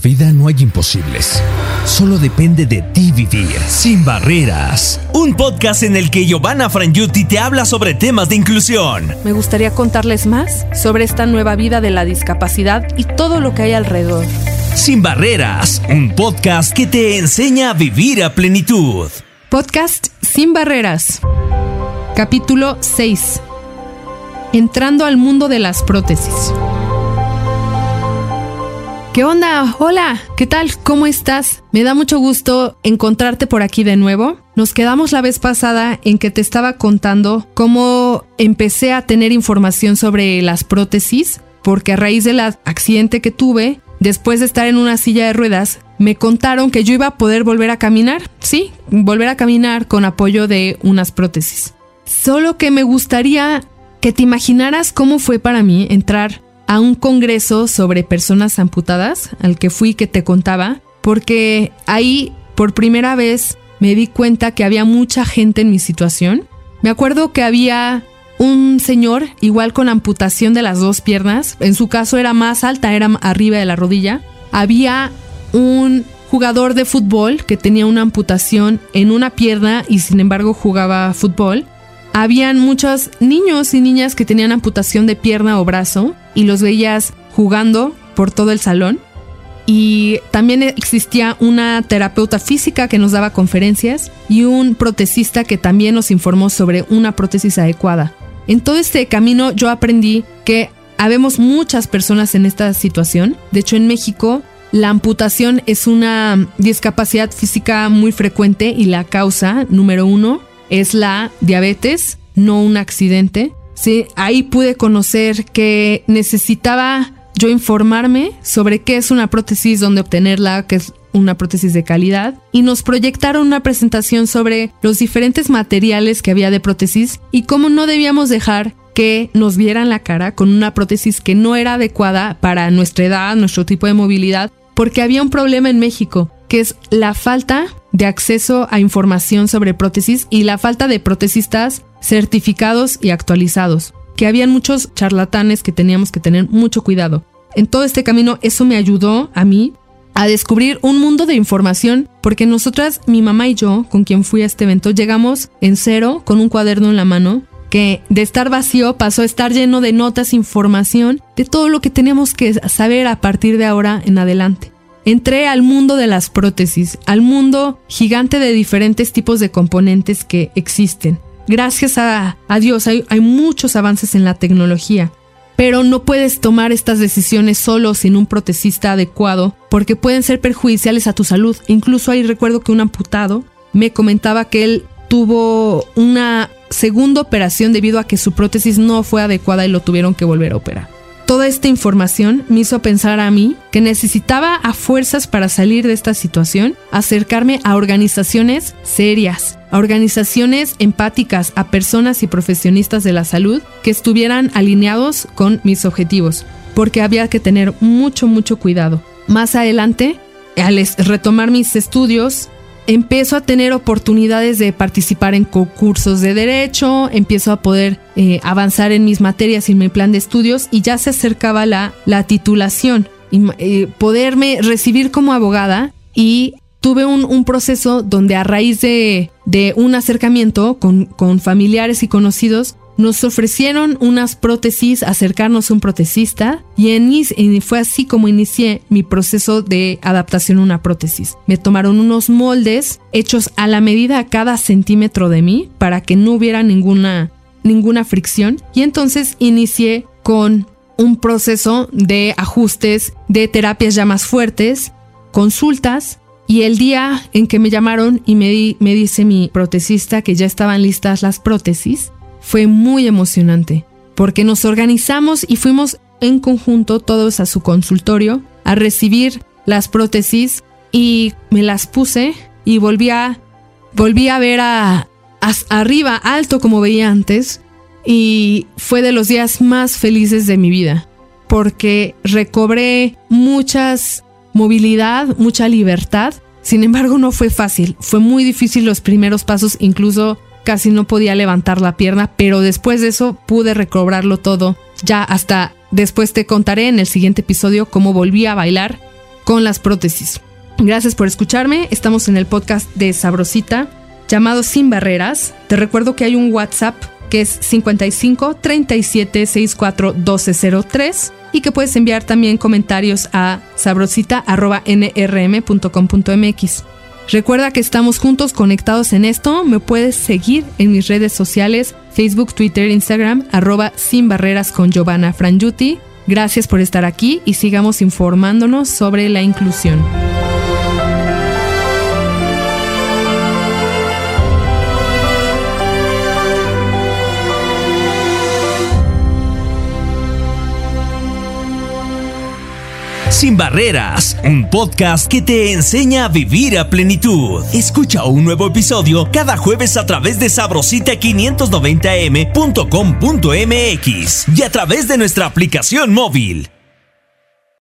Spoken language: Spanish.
vida no hay imposibles. Solo depende de ti vivir sin barreras. Un podcast en el que Giovanna Frangiuti te habla sobre temas de inclusión. Me gustaría contarles más sobre esta nueva vida de la discapacidad y todo lo que hay alrededor. Sin barreras, un podcast que te enseña a vivir a plenitud. Podcast Sin barreras. Capítulo 6. Entrando al mundo de las prótesis. ¿Qué onda? Hola, ¿qué tal? ¿Cómo estás? Me da mucho gusto encontrarte por aquí de nuevo. Nos quedamos la vez pasada en que te estaba contando cómo empecé a tener información sobre las prótesis, porque a raíz del accidente que tuve, después de estar en una silla de ruedas, me contaron que yo iba a poder volver a caminar. Sí, volver a caminar con apoyo de unas prótesis. Solo que me gustaría que te imaginaras cómo fue para mí entrar a un congreso sobre personas amputadas, al que fui que te contaba, porque ahí por primera vez me di cuenta que había mucha gente en mi situación. Me acuerdo que había un señor igual con amputación de las dos piernas, en su caso era más alta, era arriba de la rodilla. Había un jugador de fútbol que tenía una amputación en una pierna y sin embargo jugaba fútbol habían muchos niños y niñas que tenían amputación de pierna o brazo y los veías jugando por todo el salón. Y también existía una terapeuta física que nos daba conferencias y un protesista que también nos informó sobre una prótesis adecuada. En todo este camino yo aprendí que habemos muchas personas en esta situación. De hecho, en México la amputación es una discapacidad física muy frecuente y la causa número uno es la diabetes, no un accidente. Sí, ahí pude conocer que necesitaba yo informarme sobre qué es una prótesis, dónde obtenerla, qué es una prótesis de calidad y nos proyectaron una presentación sobre los diferentes materiales que había de prótesis y cómo no debíamos dejar que nos vieran la cara con una prótesis que no era adecuada para nuestra edad, nuestro tipo de movilidad, porque había un problema en México, que es la falta de acceso a información sobre prótesis y la falta de protesistas certificados y actualizados, que habían muchos charlatanes que teníamos que tener mucho cuidado. En todo este camino eso me ayudó a mí a descubrir un mundo de información, porque nosotras, mi mamá y yo, con quien fui a este evento, llegamos en cero con un cuaderno en la mano que de estar vacío pasó a estar lleno de notas, información, de todo lo que tenemos que saber a partir de ahora en adelante entré al mundo de las prótesis, al mundo gigante de diferentes tipos de componentes que existen. Gracias a, Dios hay, muchos avances en la tecnología, pero no puedes tomar estas decisiones solo sin un protesista adecuado porque pueden ser perjudiciales a tu salud. Incluso ahí recuerdo que un amputado me comentaba que él tuvo una segunda operación debido a que su prótesis no fue adecuada y lo tuvieron que volver a operar. Toda esta información me hizo pensar a mí que necesitaba a fuerzas para salir de esta situación, acercarme a organizaciones serias, a organizaciones empáticas, a personas y profesionistas de la salud que estuvieran alineados con mis objetivos, porque había que tener mucho, mucho cuidado. Más adelante, al retomar mis estudios, empiezo a tener oportunidades de participar en concursos de derecho, empiezo a poder eh, avanzar en mis materias y en mi plan de estudios y ya se acercaba la, la titulación. Y eh, poderme recibir como abogada y tuve un, proceso donde a raíz de, de un acercamiento con, con familiares y conocidos nos ofrecieron unas prótesis, acercarnos a un protesista y, en, fue así como inicié mi proceso de adaptación a una prótesis. Me tomaron unos moldes hechos a la medida a cada centímetro de mí para que no hubiera ninguna, ninguna fricción y entonces inicié con un proceso de ajustes, de terapias ya más fuertes, consultas y el día en que me llamaron y me, me dice mi protesista que ya estaban listas las prótesis, fue muy emocionante, porque nos organizamos y fuimos en conjunto todos a su consultorio a recibir las prótesis y me las puse y volví a, volví a ver a, arriba, alto como veía antes, y fue de los días más felices de mi vida, porque recobré muchas movilidad, mucha libertad. Sin embargo, no fue fácil, fue muy difícil los primeros pasos, incluso casi no podía levantar la pierna, pero después de eso pude recobrarlo todo. Ya hasta después te contaré en el siguiente episodio cómo volví a bailar con las prótesis. Gracias por escucharme. Estamos en el podcast de Sabrosita llamado Sin Barreras. Te recuerdo que hay un WhatsApp que es 55 37 64 1203 y que puedes enviar también comentarios a sabrosita.nrm.com.mx. Recuerda que estamos juntos conectados en esto. Me puedes seguir en mis redes sociales, Facebook, Twitter, Instagram, arroba sin barreras con Giovanna Frangiuti. Gracias por estar aquí y sigamos informándonos sobre la inclusión. Sin Barreras, un podcast que te enseña a vivir a plenitud. Escucha un nuevo episodio cada jueves a través de sabrosita590m.com.mx y a través de nuestra aplicación móvil.